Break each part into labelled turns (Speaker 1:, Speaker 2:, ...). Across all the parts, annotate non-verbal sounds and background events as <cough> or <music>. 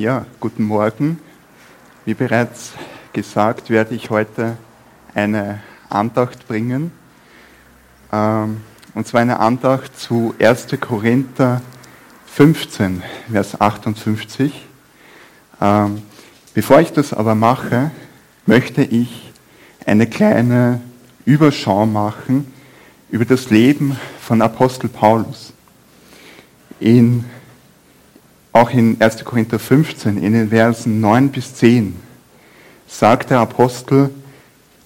Speaker 1: Ja, guten Morgen. Wie bereits gesagt, werde ich heute eine Andacht bringen. Ähm, und zwar eine Andacht zu 1. Korinther 15, Vers 58. Ähm, bevor ich das aber mache, möchte ich eine kleine Überschau machen über das Leben von Apostel Paulus. In auch in 1. Korinther 15, in den Versen 9 bis 10, sagt der Apostel,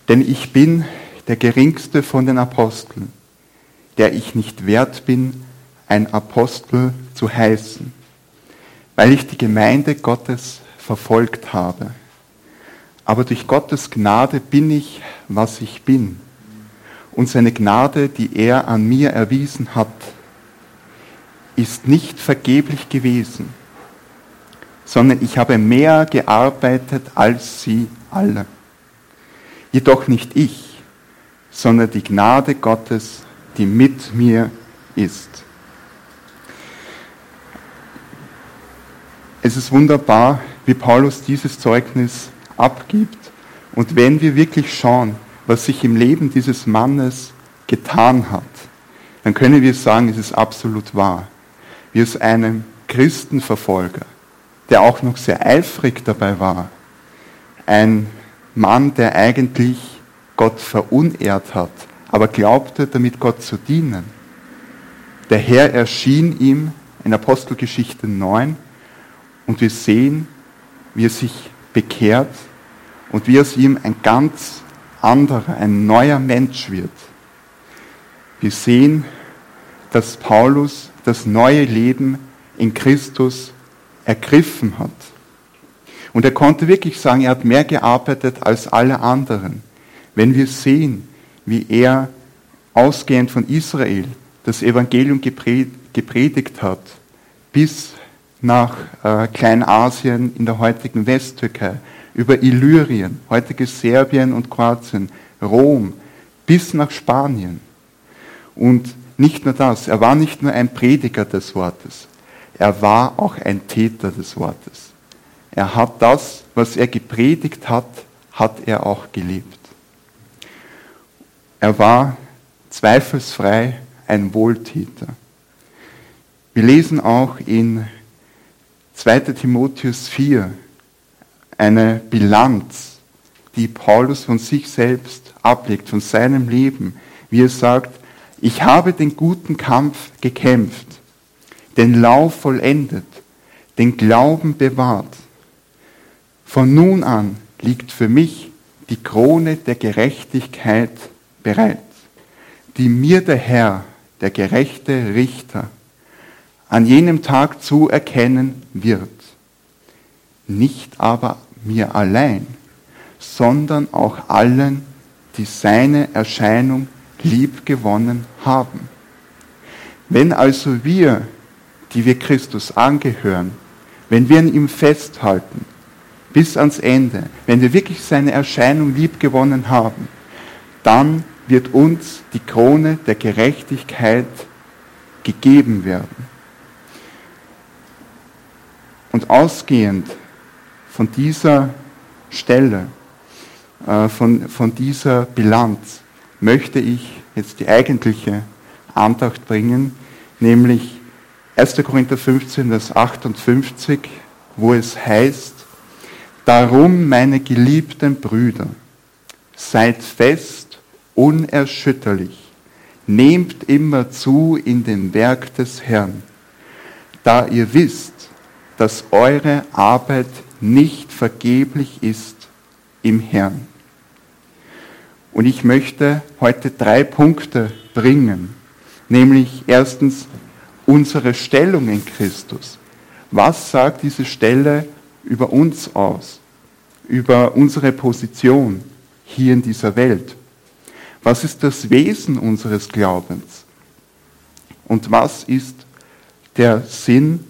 Speaker 1: denn ich bin der geringste von den Aposteln, der ich nicht wert bin, ein Apostel zu heißen, weil ich die Gemeinde Gottes verfolgt habe. Aber durch Gottes Gnade bin ich, was ich bin. Und seine Gnade, die er an mir erwiesen hat, ist nicht vergeblich gewesen, sondern ich habe mehr gearbeitet als sie alle. Jedoch nicht ich, sondern die Gnade Gottes, die mit mir ist. Es ist wunderbar, wie Paulus dieses Zeugnis abgibt. Und wenn wir wirklich schauen, was sich im Leben dieses Mannes getan hat, dann können wir sagen, es ist absolut wahr wie es einem Christenverfolger, der auch noch sehr eifrig dabei war, ein Mann, der eigentlich Gott verunehrt hat, aber glaubte, damit Gott zu dienen. Der Herr erschien ihm in Apostelgeschichte 9 und wir sehen, wie er sich bekehrt und wie aus ihm ein ganz anderer, ein neuer Mensch wird. Wir sehen, dass Paulus das neue Leben in Christus ergriffen hat. Und er konnte wirklich sagen, er hat mehr gearbeitet als alle anderen. Wenn wir sehen, wie er ausgehend von Israel das Evangelium gepredigt hat, bis nach äh, Kleinasien in der heutigen Westtürkei, über Illyrien, heutiges Serbien und Kroatien, Rom, bis nach Spanien. Und nicht nur das, er war nicht nur ein Prediger des Wortes, er war auch ein Täter des Wortes. Er hat das, was er gepredigt hat, hat er auch gelebt. Er war zweifelsfrei ein Wohltäter. Wir lesen auch in 2 Timotheus 4 eine Bilanz, die Paulus von sich selbst ablegt, von seinem Leben, wie er sagt, ich habe den guten Kampf gekämpft, den Lauf vollendet, den Glauben bewahrt. Von nun an liegt für mich die Krone der Gerechtigkeit bereit, die mir der Herr, der gerechte Richter, an jenem Tag zuerkennen wird. Nicht aber mir allein, sondern auch allen, die seine Erscheinung liebgewonnen haben. Wenn also wir, die wir Christus angehören, wenn wir an ihm festhalten, bis ans Ende, wenn wir wirklich seine Erscheinung liebgewonnen haben, dann wird uns die Krone der Gerechtigkeit gegeben werden. Und ausgehend von dieser Stelle, äh, von, von dieser Bilanz, möchte ich jetzt die eigentliche Andacht bringen, nämlich 1. Korinther 15, Vers 58, wo es heißt, Darum, meine geliebten Brüder, seid fest, unerschütterlich, nehmt immer zu in dem Werk des Herrn, da ihr wisst, dass eure Arbeit nicht vergeblich ist im Herrn. Und ich möchte heute drei Punkte bringen, nämlich erstens unsere Stellung in Christus. Was sagt diese Stelle über uns aus, über unsere Position hier in dieser Welt? Was ist das Wesen unseres Glaubens? Und was ist der Sinn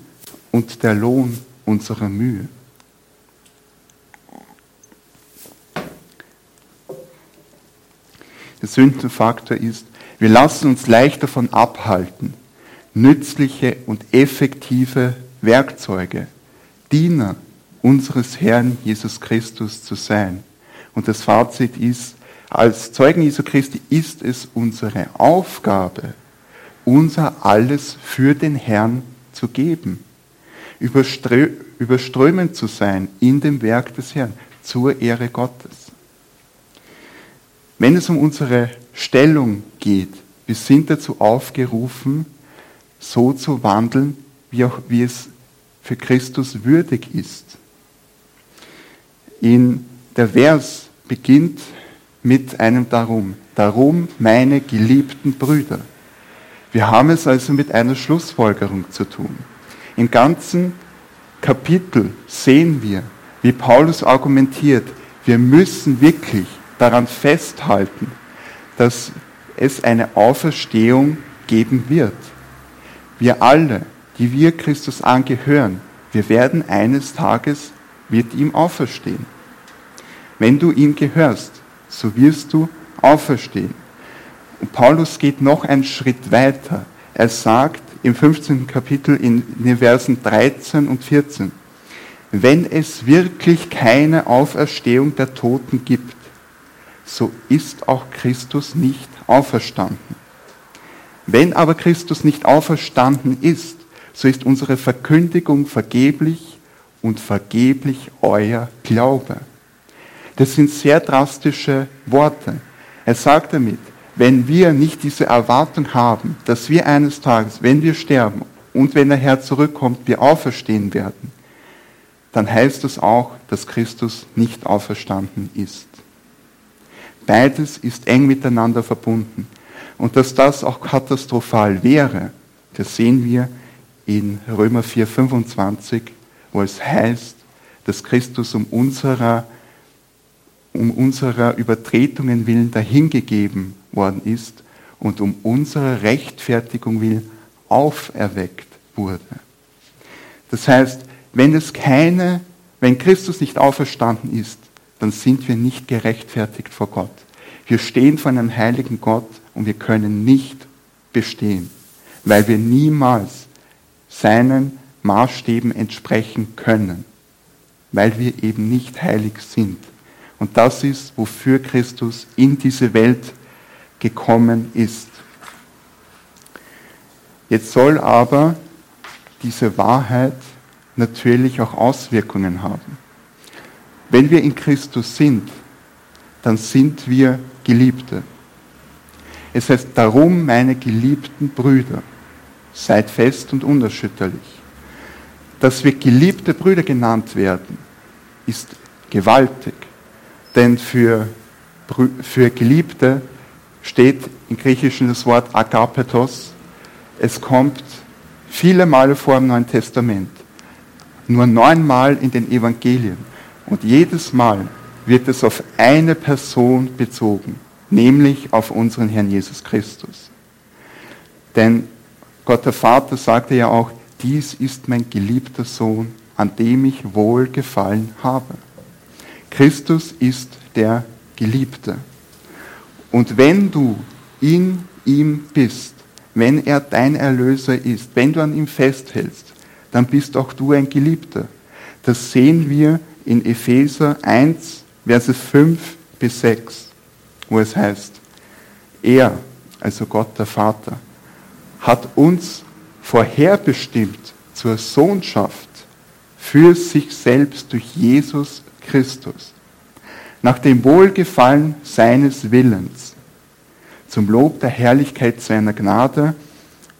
Speaker 1: und der Lohn unserer Mühe? Der Sündenfaktor ist, wir lassen uns leicht davon abhalten, nützliche und effektive Werkzeuge, Diener unseres Herrn Jesus Christus zu sein. Und das Fazit ist, als Zeugen Jesu Christi ist es unsere Aufgabe, unser Alles für den Herrn zu geben, überströmend zu sein in dem Werk des Herrn, zur Ehre Gottes. Wenn es um unsere Stellung geht, wir sind dazu aufgerufen, so zu wandeln, wie, auch, wie es für Christus würdig ist. In der Vers beginnt mit einem Darum. Darum, meine geliebten Brüder. Wir haben es also mit einer Schlussfolgerung zu tun. Im ganzen Kapitel sehen wir, wie Paulus argumentiert, wir müssen wirklich daran festhalten, dass es eine Auferstehung geben wird. Wir alle, die wir Christus angehören, wir werden eines Tages mit ihm auferstehen. Wenn du ihm gehörst, so wirst du auferstehen. Und Paulus geht noch einen Schritt weiter. Er sagt im 15. Kapitel in den Versen 13 und 14, wenn es wirklich keine Auferstehung der Toten gibt, so ist auch Christus nicht auferstanden. Wenn aber Christus nicht auferstanden ist, so ist unsere Verkündigung vergeblich und vergeblich euer Glaube. Das sind sehr drastische Worte. Er sagt damit, wenn wir nicht diese Erwartung haben, dass wir eines Tages, wenn wir sterben und wenn der Herr zurückkommt, wir auferstehen werden, dann heißt das auch, dass Christus nicht auferstanden ist. Beides ist eng miteinander verbunden. Und dass das auch katastrophal wäre, das sehen wir in Römer 4, 25, wo es heißt, dass Christus um unserer um unserer Übertretungen willen dahingegeben worden ist und um unserer Rechtfertigung willen auferweckt wurde. Das heißt, wenn es keine, wenn Christus nicht auferstanden ist, dann sind wir nicht gerechtfertigt vor Gott. Wir stehen vor einem heiligen Gott und wir können nicht bestehen, weil wir niemals seinen Maßstäben entsprechen können, weil wir eben nicht heilig sind. Und das ist, wofür Christus in diese Welt gekommen ist. Jetzt soll aber diese Wahrheit natürlich auch Auswirkungen haben. Wenn wir in Christus sind, dann sind wir Geliebte. Es heißt darum, meine geliebten Brüder, seid fest und unerschütterlich. Dass wir geliebte Brüder genannt werden, ist gewaltig. Denn für, für Geliebte steht im Griechischen das Wort Agapetos. Es kommt viele Male vor im Neuen Testament. Nur neunmal in den Evangelien. Und jedes Mal wird es auf eine Person bezogen, nämlich auf unseren Herrn Jesus Christus. Denn Gott der Vater sagte ja auch, dies ist mein geliebter Sohn, an dem ich wohl gefallen habe. Christus ist der Geliebte. Und wenn du in ihm bist, wenn er dein Erlöser ist, wenn du an ihm festhältst, dann bist auch du ein Geliebter. Das sehen wir in Epheser 1, Verse 5 bis 6, wo es heißt, er, also Gott der Vater, hat uns vorherbestimmt zur Sohnschaft für sich selbst durch Jesus Christus, nach dem Wohlgefallen seines Willens, zum Lob der Herrlichkeit seiner Gnade,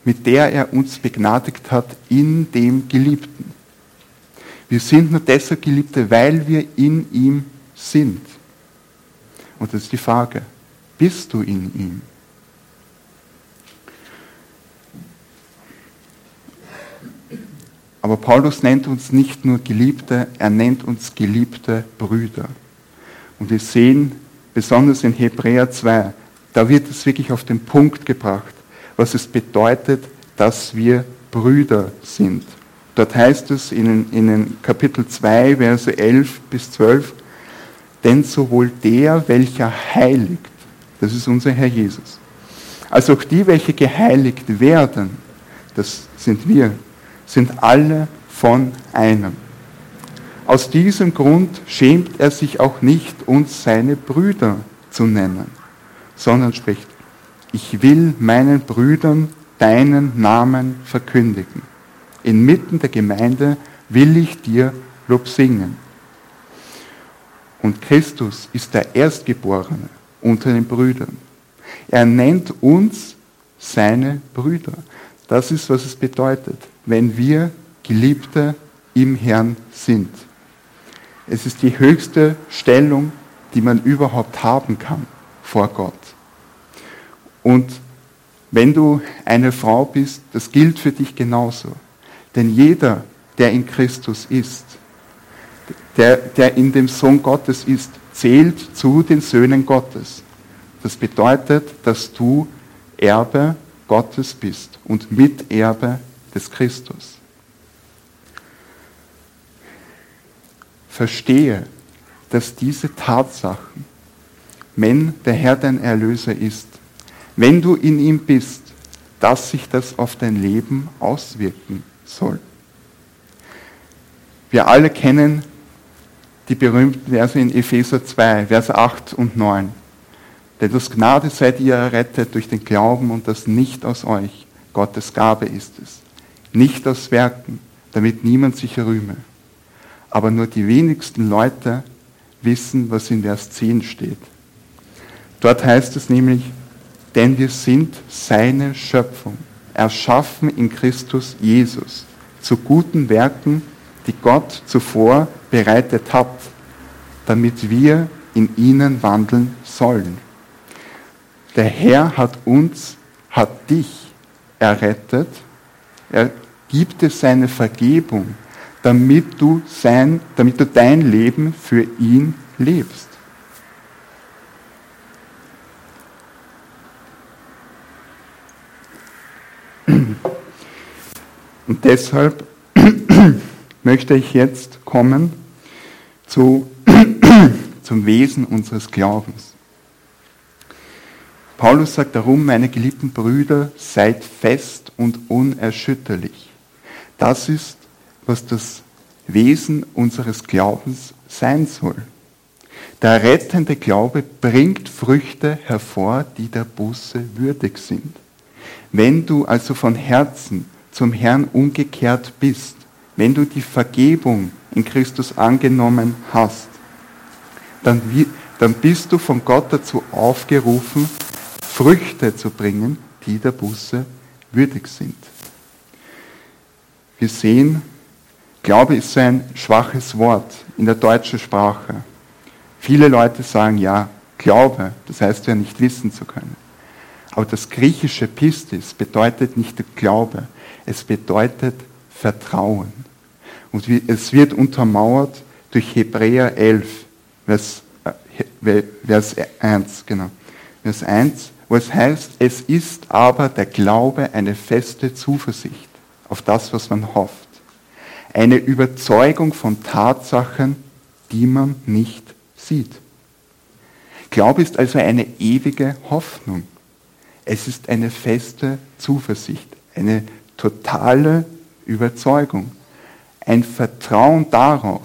Speaker 1: mit der er uns begnadigt hat in dem Geliebten. Wir sind nur deshalb Geliebte, weil wir in ihm sind. Und das ist die Frage, bist du in ihm? Aber Paulus nennt uns nicht nur Geliebte, er nennt uns geliebte Brüder. Und wir sehen, besonders in Hebräer 2, da wird es wirklich auf den Punkt gebracht, was es bedeutet, dass wir Brüder sind. Dort heißt es in, in Kapitel 2, Verse 11 bis 12, denn sowohl der, welcher heiligt, das ist unser Herr Jesus, als auch die, welche geheiligt werden, das sind wir, sind alle von einem. Aus diesem Grund schämt er sich auch nicht, uns seine Brüder zu nennen, sondern spricht, ich will meinen Brüdern deinen Namen verkündigen. Inmitten der Gemeinde will ich dir Lob singen. Und Christus ist der Erstgeborene unter den Brüdern. Er nennt uns seine Brüder. Das ist, was es bedeutet, wenn wir Geliebte im Herrn sind. Es ist die höchste Stellung, die man überhaupt haben kann vor Gott. Und wenn du eine Frau bist, das gilt für dich genauso. Denn jeder, der in Christus ist, der, der in dem Sohn Gottes ist, zählt zu den Söhnen Gottes. Das bedeutet, dass du Erbe Gottes bist und Miterbe des Christus. Verstehe, dass diese Tatsachen, wenn der Herr dein Erlöser ist, wenn du in ihm bist, dass sich das auf dein Leben auswirken soll. Wir alle kennen die berühmten Verse in Epheser 2, Verse 8 und 9. Denn aus Gnade seid ihr errettet durch den Glauben und das nicht aus euch. Gottes Gabe ist es. Nicht aus Werken, damit niemand sich rühme. Aber nur die wenigsten Leute wissen, was in Vers 10 steht. Dort heißt es nämlich, denn wir sind seine Schöpfung, erschaffen in Christus Jesus, zu guten Werken, die Gott zuvor bereitet hat, damit wir in ihnen wandeln sollen. Der Herr hat uns, hat dich errettet. Er gibt dir seine Vergebung, damit du, sein, damit du dein Leben für ihn lebst. Und deshalb <clears throat> möchte ich jetzt kommen zu, <clears throat> zum Wesen unseres Glaubens. Paulus sagt darum, meine geliebten Brüder, seid fest und unerschütterlich. Das ist, was das Wesen unseres Glaubens sein soll. Der rettende Glaube bringt Früchte hervor, die der Buße würdig sind. Wenn du also von Herzen zum Herrn umgekehrt bist, wenn du die Vergebung in Christus angenommen hast, dann, dann bist du von Gott dazu aufgerufen, Früchte zu bringen, die der Buße würdig sind. Wir sehen, Glaube ist so ein schwaches Wort in der deutschen Sprache. Viele Leute sagen, ja, Glaube, das heißt ja nicht wissen zu können. Aber das griechische Pistis bedeutet nicht Glaube, es bedeutet Vertrauen. Und es wird untermauert durch Hebräer 11, Vers, äh, Vers 1, genau. Vers 1, wo es heißt, es ist aber der Glaube eine feste Zuversicht auf das, was man hofft. Eine Überzeugung von Tatsachen, die man nicht sieht. Glaube ist also eine ewige Hoffnung. Es ist eine feste Zuversicht, eine totale Überzeugung, ein Vertrauen darauf,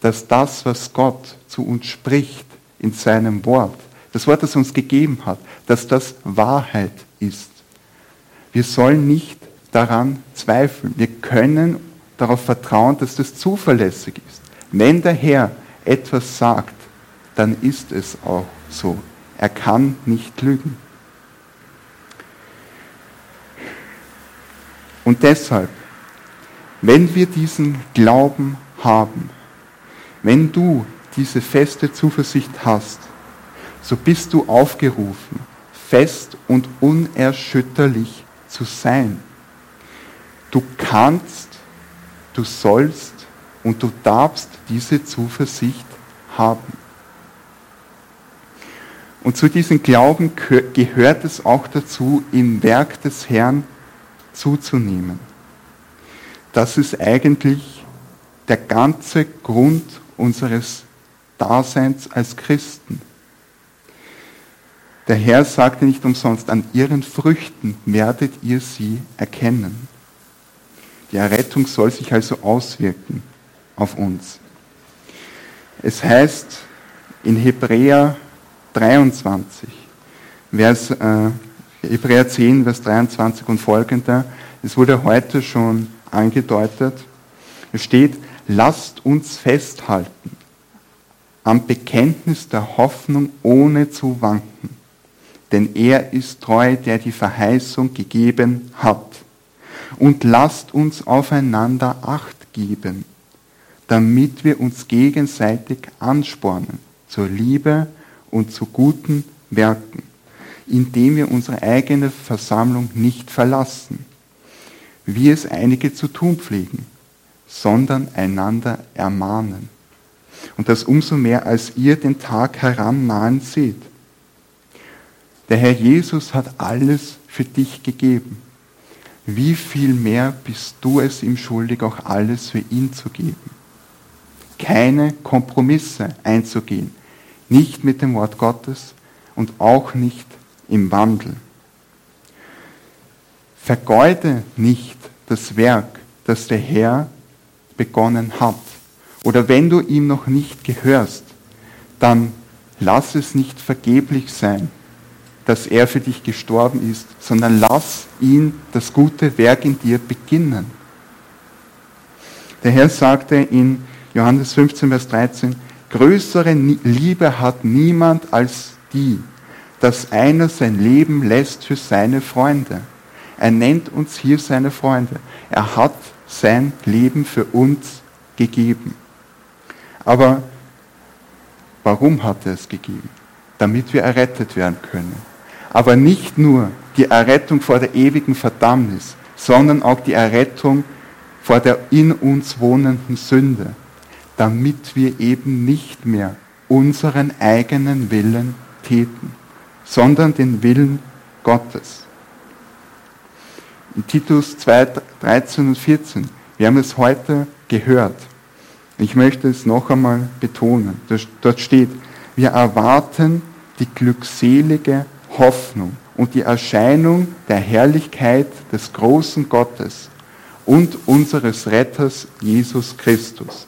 Speaker 1: dass das, was Gott zu uns spricht in seinem Wort, das Wort, das er uns gegeben hat, dass das Wahrheit ist. Wir sollen nicht daran zweifeln. Wir können darauf vertrauen, dass das zuverlässig ist. Wenn der Herr etwas sagt, dann ist es auch so. Er kann nicht lügen. Und deshalb, wenn wir diesen Glauben haben, wenn du diese feste Zuversicht hast, so bist du aufgerufen, fest und unerschütterlich zu sein. Du kannst, du sollst und du darfst diese Zuversicht haben. Und zu diesem Glauben gehört es auch dazu, im Werk des Herrn zuzunehmen. Das ist eigentlich der ganze Grund unseres Daseins als Christen. Der Herr sagte nicht umsonst, an ihren Früchten werdet ihr sie erkennen. Die Errettung soll sich also auswirken auf uns. Es heißt in Hebräer 23, Vers, äh, Hebräer 10, Vers 23 und folgender, es wurde heute schon angedeutet, es steht, lasst uns festhalten am Bekenntnis der Hoffnung ohne zu wanken. Denn er ist treu, der die Verheißung gegeben hat. Und lasst uns aufeinander acht geben, damit wir uns gegenseitig anspornen zur Liebe und zu guten Werken, indem wir unsere eigene Versammlung nicht verlassen, wie es einige zu tun pflegen, sondern einander ermahnen und das umso mehr, als ihr den Tag herannahen seht. Der Herr Jesus hat alles für dich gegeben. Wie viel mehr bist du es ihm schuldig, auch alles für ihn zu geben? Keine Kompromisse einzugehen, nicht mit dem Wort Gottes und auch nicht im Wandel. Vergeude nicht das Werk, das der Herr begonnen hat. Oder wenn du ihm noch nicht gehörst, dann lass es nicht vergeblich sein, dass er für dich gestorben ist, sondern lass ihn das gute Werk in dir beginnen. Der Herr sagte in Johannes 15, Vers 13, größere Liebe hat niemand als die, dass einer sein Leben lässt für seine Freunde. Er nennt uns hier seine Freunde. Er hat sein Leben für uns gegeben. Aber warum hat er es gegeben? Damit wir errettet werden können. Aber nicht nur die Errettung vor der ewigen Verdammnis, sondern auch die Errettung vor der in uns wohnenden Sünde, damit wir eben nicht mehr unseren eigenen Willen täten, sondern den Willen Gottes. In Titus 2, 13 und 14, wir haben es heute gehört, ich möchte es noch einmal betonen. Dort steht, wir erwarten die glückselige Hoffnung und die Erscheinung der Herrlichkeit des großen Gottes und unseres Retters Jesus Christus,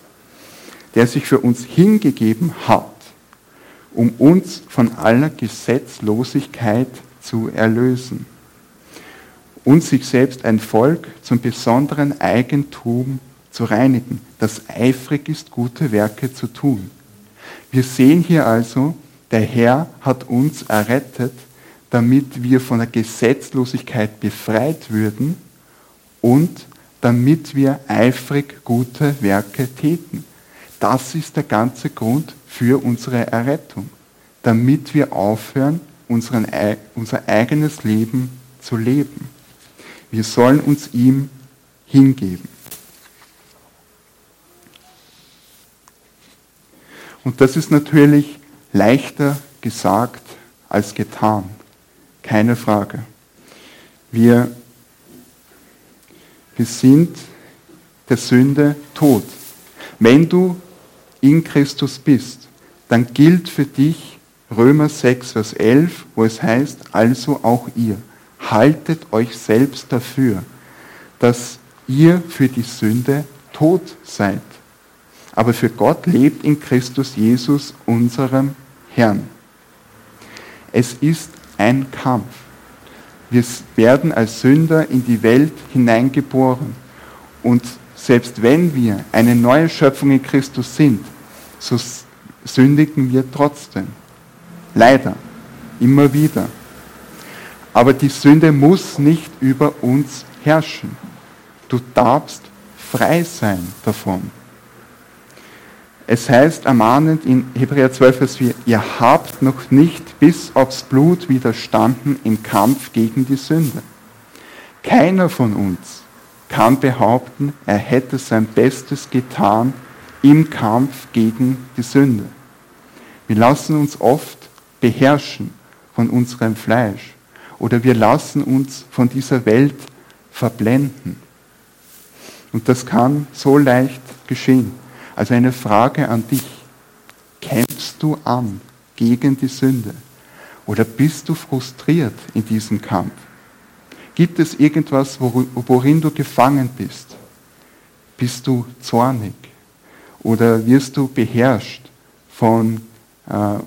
Speaker 1: der sich für uns hingegeben hat, um uns von aller Gesetzlosigkeit zu erlösen und sich selbst ein Volk zum besonderen Eigentum zu reinigen, das eifrig ist, gute Werke zu tun. Wir sehen hier also, der Herr hat uns errettet, damit wir von der Gesetzlosigkeit befreit würden und damit wir eifrig gute Werke täten. Das ist der ganze Grund für unsere Errettung, damit wir aufhören, unseren, unser eigenes Leben zu leben. Wir sollen uns ihm hingeben. Und das ist natürlich leichter gesagt als getan. Keine Frage. Wir, wir sind der Sünde tot. Wenn du in Christus bist, dann gilt für dich Römer 6, Vers 11, wo es heißt, also auch ihr, haltet euch selbst dafür, dass ihr für die Sünde tot seid aber für Gott lebt in Christus Jesus, unserem Herrn. Es ist ein Kampf. Wir werden als Sünder in die Welt hineingeboren. Und selbst wenn wir eine neue Schöpfung in Christus sind, so sündigen wir trotzdem. Leider. Immer wieder. Aber die Sünde muss nicht über uns herrschen. Du darfst frei sein davon. Es heißt ermahnend in Hebräer 12, Vers 4, ihr habt noch nicht bis aufs Blut widerstanden im Kampf gegen die Sünde. Keiner von uns kann behaupten, er hätte sein Bestes getan im Kampf gegen die Sünde. Wir lassen uns oft beherrschen von unserem Fleisch oder wir lassen uns von dieser Welt verblenden. Und das kann so leicht geschehen. Also eine Frage an dich. Kämpfst du an gegen die Sünde? Oder bist du frustriert in diesem Kampf? Gibt es irgendwas, worin du gefangen bist? Bist du zornig? Oder wirst du beherrscht von, äh,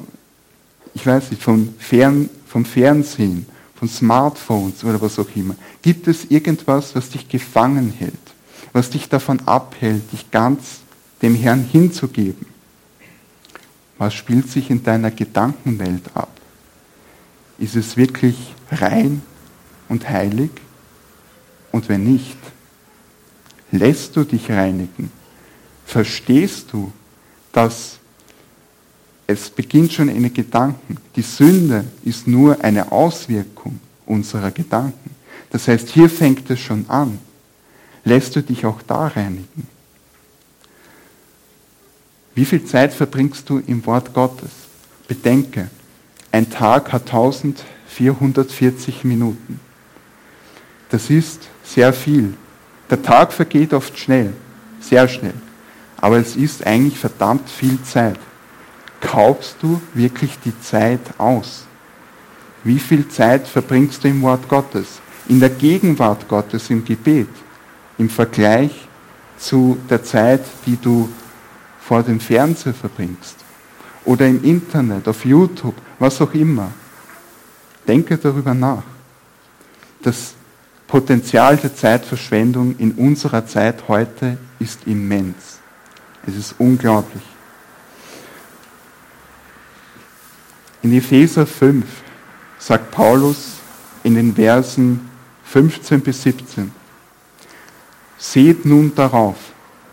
Speaker 1: ich weiß nicht, von Fern, vom Fernsehen, von Smartphones oder was auch immer? Gibt es irgendwas, was dich gefangen hält, was dich davon abhält, dich ganz dem Herrn hinzugeben? Was spielt sich in deiner Gedankenwelt ab? Ist es wirklich rein und heilig? Und wenn nicht, lässt du dich reinigen? Verstehst du, dass es beginnt schon in den Gedanken. Die Sünde ist nur eine Auswirkung unserer Gedanken. Das heißt, hier fängt es schon an. Lässt du dich auch da reinigen? Wie viel Zeit verbringst du im Wort Gottes? Bedenke, ein Tag hat 1440 Minuten. Das ist sehr viel. Der Tag vergeht oft schnell, sehr schnell. Aber es ist eigentlich verdammt viel Zeit. Kaufst du wirklich die Zeit aus? Wie viel Zeit verbringst du im Wort Gottes? In der Gegenwart Gottes im Gebet? Im Vergleich zu der Zeit, die du vor dem Fernseher verbringst? Oder im Internet, auf YouTube, was auch immer? Denke darüber nach. Das Potenzial der Zeitverschwendung in unserer Zeit heute ist immens. Es ist unglaublich. In Epheser 5 sagt Paulus in den Versen 15 bis 17, Seht nun darauf,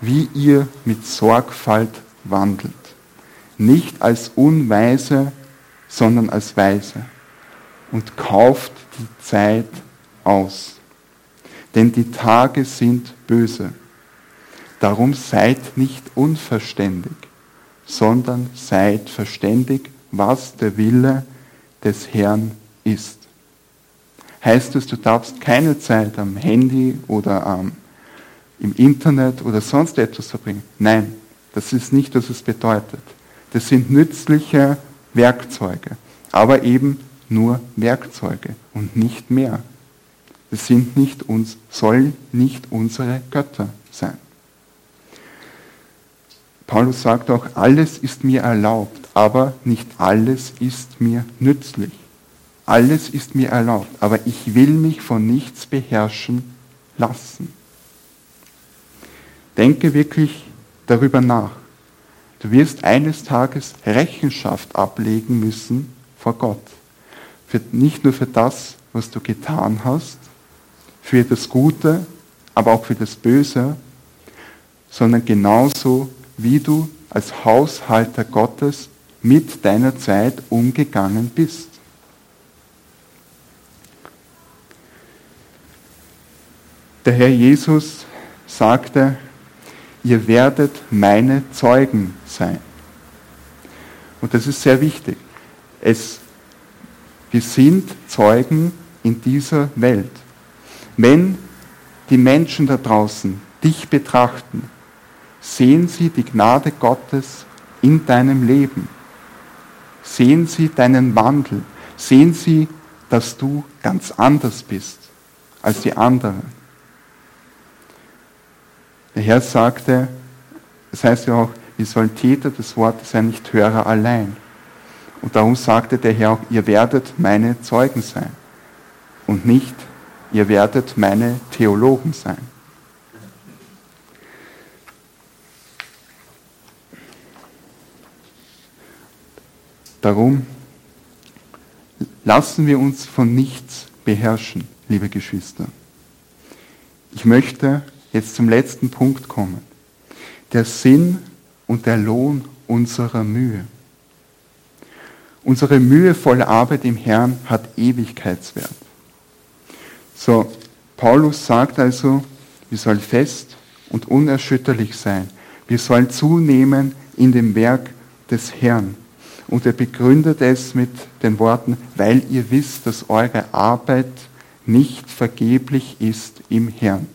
Speaker 1: wie ihr mit Sorgfalt wandelt, nicht als Unweise, sondern als Weise, und kauft die Zeit aus, denn die Tage sind böse. Darum seid nicht unverständig, sondern seid verständig was der Wille des Herrn ist. Heißt es, du darfst keine Zeit am Handy oder ähm, im Internet oder sonst etwas verbringen? Nein, das ist nicht, was es bedeutet. Das sind nützliche Werkzeuge, aber eben nur Werkzeuge und nicht mehr. Das sind nicht uns, sollen nicht unsere Götter sein. Paulus sagt auch, alles ist mir erlaubt, aber nicht alles ist mir nützlich. Alles ist mir erlaubt, aber ich will mich von nichts beherrschen lassen. Denke wirklich darüber nach. Du wirst eines Tages Rechenschaft ablegen müssen vor Gott. Für, nicht nur für das, was du getan hast, für das Gute, aber auch für das Böse, sondern genauso wie du als Haushalter Gottes mit deiner Zeit umgegangen bist. Der Herr Jesus sagte, ihr werdet meine Zeugen sein. Und das ist sehr wichtig. Es, wir sind Zeugen in dieser Welt. Wenn die Menschen da draußen dich betrachten, Sehen Sie die Gnade Gottes in deinem Leben. Sehen Sie deinen Wandel. Sehen Sie, dass du ganz anders bist als die anderen. Der Herr sagte, das heißt ja auch, wir sollen Täter des Wortes sein, nicht Hörer allein. Und darum sagte der Herr auch, ihr werdet meine Zeugen sein. Und nicht, ihr werdet meine Theologen sein. Darum lassen wir uns von nichts beherrschen, liebe Geschwister. Ich möchte jetzt zum letzten Punkt kommen. Der Sinn und der Lohn unserer Mühe. Unsere mühevolle Arbeit im Herrn hat Ewigkeitswert. So, Paulus sagt also, wir sollen fest und unerschütterlich sein. Wir sollen zunehmen in dem Werk des Herrn. Und er begründet es mit den Worten, weil ihr wisst, dass eure Arbeit nicht vergeblich ist im Herrn.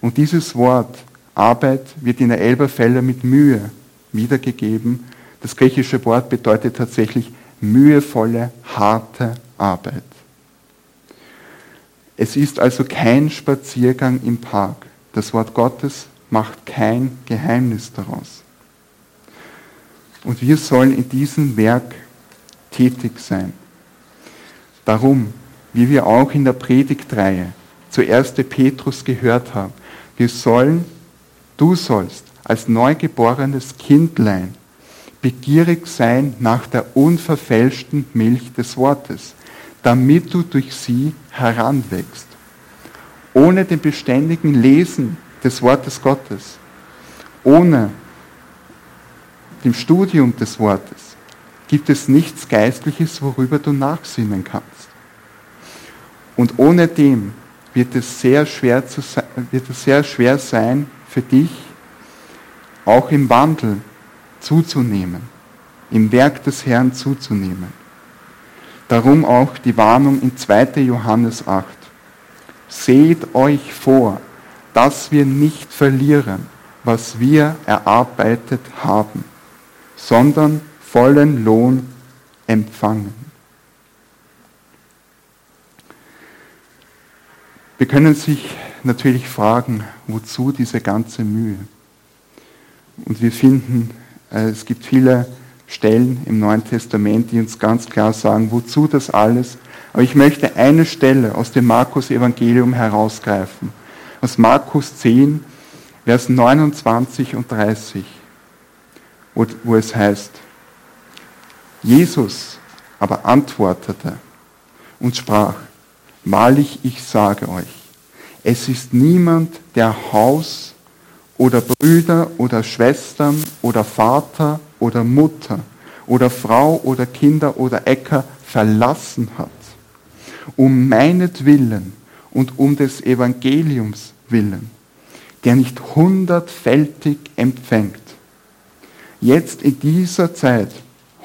Speaker 1: Und dieses Wort Arbeit wird in der Elberfeller mit Mühe wiedergegeben. Das griechische Wort bedeutet tatsächlich mühevolle, harte Arbeit. Es ist also kein Spaziergang im Park. Das Wort Gottes macht kein Geheimnis daraus. Und wir sollen in diesem Werk tätig sein. Darum, wie wir auch in der Predigtreihe zu 1. Petrus gehört haben, wir sollen, du sollst als neugeborenes Kindlein begierig sein nach der unverfälschten Milch des Wortes, damit du durch sie heranwächst. Ohne dem beständigen Lesen des Wortes Gottes, ohne dem Studium des Wortes, gibt es nichts Geistliches, worüber du nachsinnen kannst. Und ohne dem wird es sehr schwer, zu, wird es sehr schwer sein für dich, auch im Wandel zuzunehmen, im Werk des Herrn zuzunehmen. Darum auch die Warnung in 2. Johannes 8. Seht euch vor, dass wir nicht verlieren, was wir erarbeitet haben, sondern vollen Lohn empfangen. Wir können sich natürlich fragen, wozu diese ganze Mühe? Und wir finden, äh, es gibt viele Stellen im Neuen Testament, die uns ganz klar sagen, wozu das alles. Aber ich möchte eine Stelle aus dem Markus Evangelium herausgreifen. Aus Markus 10, Vers 29 und 30, wo, wo es heißt, Jesus aber antwortete und sprach, wahrlich ich sage euch, es ist niemand, der Haus oder Brüder oder Schwestern oder Vater oder Mutter oder Frau oder Kinder oder Äcker verlassen hat, um meinetwillen und um des Evangeliums willen, der nicht hundertfältig empfängt, jetzt in dieser Zeit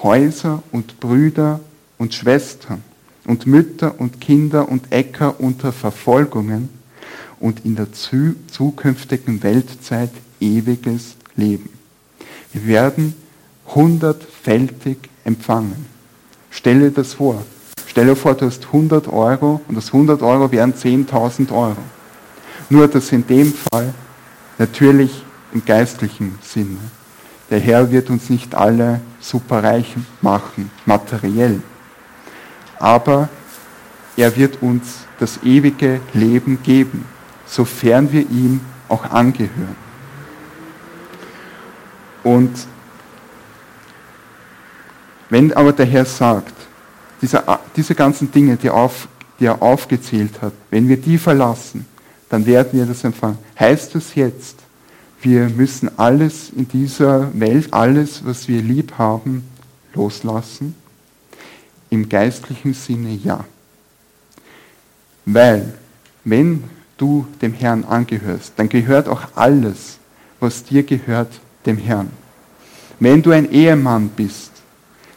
Speaker 1: Häuser und Brüder und Schwestern und Mütter und Kinder und Äcker unter Verfolgungen und in der zukünftigen Weltzeit ewiges Leben. Wir werden hundertfältig empfangen. Stelle das vor. Stelle vor, du hast 100 Euro und das 100 Euro wären 10.000 Euro. Nur dass in dem Fall natürlich im geistlichen Sinne. Der Herr wird uns nicht alle superreich machen, materiell. Aber er wird uns das ewige Leben geben, sofern wir ihm auch angehören. Und wenn aber der Herr sagt, diese, diese ganzen Dinge, die, auf, die er aufgezählt hat, wenn wir die verlassen, dann werden wir das empfangen. Heißt das jetzt, wir müssen alles in dieser Welt, alles, was wir lieb haben, loslassen? Im geistlichen Sinne ja. Weil, wenn du dem Herrn angehörst, dann gehört auch alles, was dir gehört, dem Herrn. Wenn du ein Ehemann bist,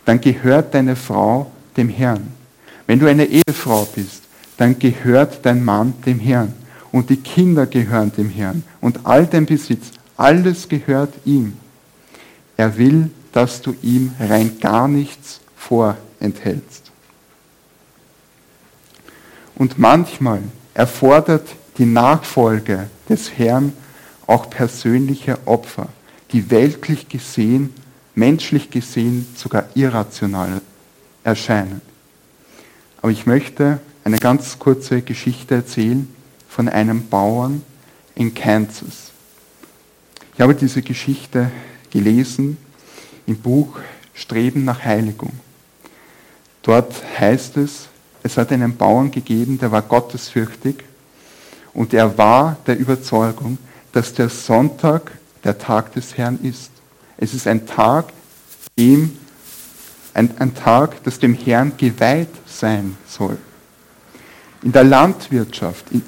Speaker 1: dann gehört deine Frau dem Herrn. Wenn du eine Ehefrau bist, dann gehört dein Mann dem Herrn. Und die Kinder gehören dem Herrn. Und all dein Besitz, alles gehört ihm. Er will, dass du ihm rein gar nichts vorenthältst. Und manchmal erfordert die Nachfolge des Herrn auch persönliche Opfer, die weltlich gesehen menschlich gesehen sogar irrational erscheinen. Aber ich möchte eine ganz kurze Geschichte erzählen von einem Bauern in Kansas. Ich habe diese Geschichte gelesen im Buch Streben nach Heiligung. Dort heißt es, es hat einen Bauern gegeben, der war gottesfürchtig und er war der Überzeugung, dass der Sonntag der Tag des Herrn ist. Es ist ein Tag, dem, ein, ein Tag, das dem Herrn geweiht sein soll. In der Landwirtschaft, in,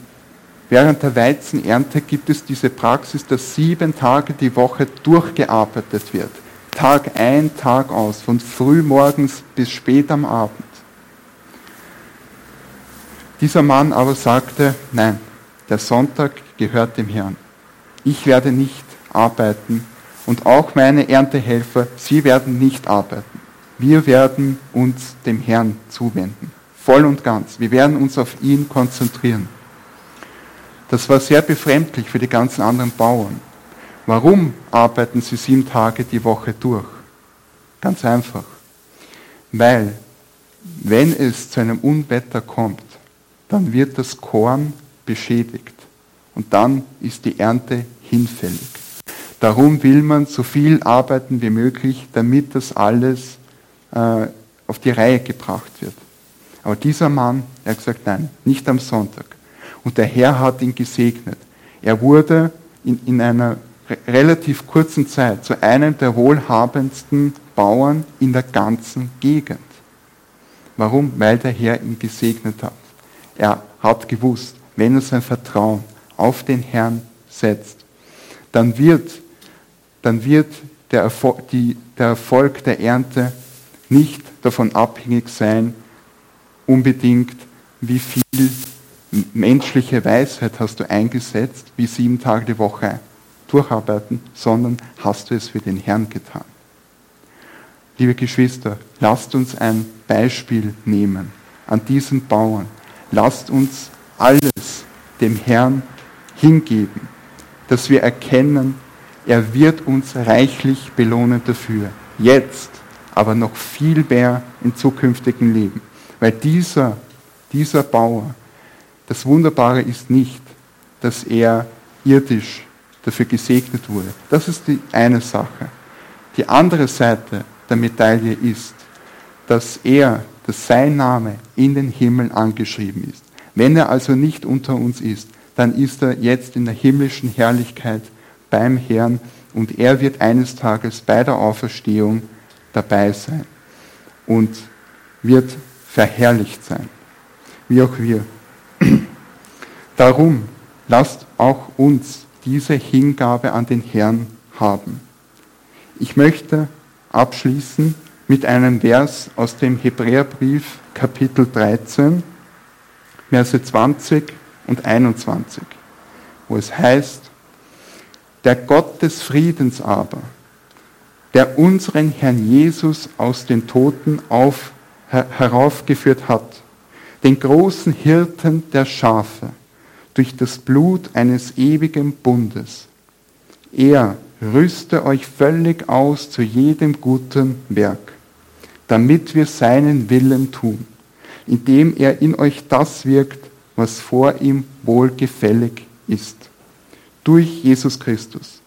Speaker 1: während der Weizenernte gibt es diese Praxis, dass sieben Tage die Woche durchgearbeitet wird. Tag ein, Tag aus, von früh morgens bis spät am Abend. Dieser Mann aber sagte, nein, der Sonntag gehört dem Herrn. Ich werde nicht arbeiten, und auch meine Erntehelfer, sie werden nicht arbeiten. Wir werden uns dem Herrn zuwenden, voll und ganz. Wir werden uns auf ihn konzentrieren. Das war sehr befremdlich für die ganzen anderen Bauern. Warum arbeiten sie sieben Tage die Woche durch? Ganz einfach. Weil, wenn es zu einem Unwetter kommt, dann wird das Korn beschädigt und dann ist die Ernte hinfällig. Darum will man so viel arbeiten wie möglich, damit das alles äh, auf die Reihe gebracht wird. Aber dieser Mann, er hat gesagt, nein, nicht am Sonntag. Und der Herr hat ihn gesegnet. Er wurde in, in einer relativ kurzen Zeit zu einem der wohlhabendsten Bauern in der ganzen Gegend. Warum? Weil der Herr ihn gesegnet hat. Er hat gewusst, wenn er sein Vertrauen auf den Herrn setzt, dann wird, dann wird der, Erfolg, die, der Erfolg der Ernte nicht davon abhängig sein, unbedingt, wie viel menschliche Weisheit hast du eingesetzt, wie sieben Tage die Woche durcharbeiten, sondern hast du es für den Herrn getan. Liebe Geschwister, lasst uns ein Beispiel nehmen an diesen Bauern. Lasst uns alles dem Herrn hingeben, dass wir erkennen, er wird uns reichlich belohnen dafür. Jetzt, aber noch viel mehr im zukünftigen Leben. Weil dieser, dieser Bauer, das Wunderbare ist nicht, dass er irdisch dafür gesegnet wurde. Das ist die eine Sache. Die andere Seite der Medaille ist, dass er, dass sein Name in den Himmel angeschrieben ist. Wenn er also nicht unter uns ist, dann ist er jetzt in der himmlischen Herrlichkeit beim Herrn und er wird eines Tages bei der Auferstehung dabei sein und wird verherrlicht sein, wie auch wir. <clears throat> Darum lasst auch uns diese Hingabe an den Herrn haben. Ich möchte abschließen mit einem Vers aus dem Hebräerbrief Kapitel 13, Verse 20 und 21, wo es heißt, der Gott des Friedens aber, der unseren Herrn Jesus aus den Toten auf, her, heraufgeführt hat, den großen Hirten der Schafe, durch das Blut eines ewigen Bundes. Er rüste euch völlig aus zu jedem guten Werk, damit wir seinen Willen tun, indem er in euch das wirkt, was vor ihm wohlgefällig ist. Durch Jesus Christus.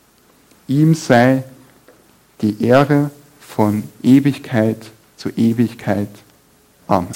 Speaker 1: Ihm sei die Ehre von Ewigkeit zu Ewigkeit. Amen.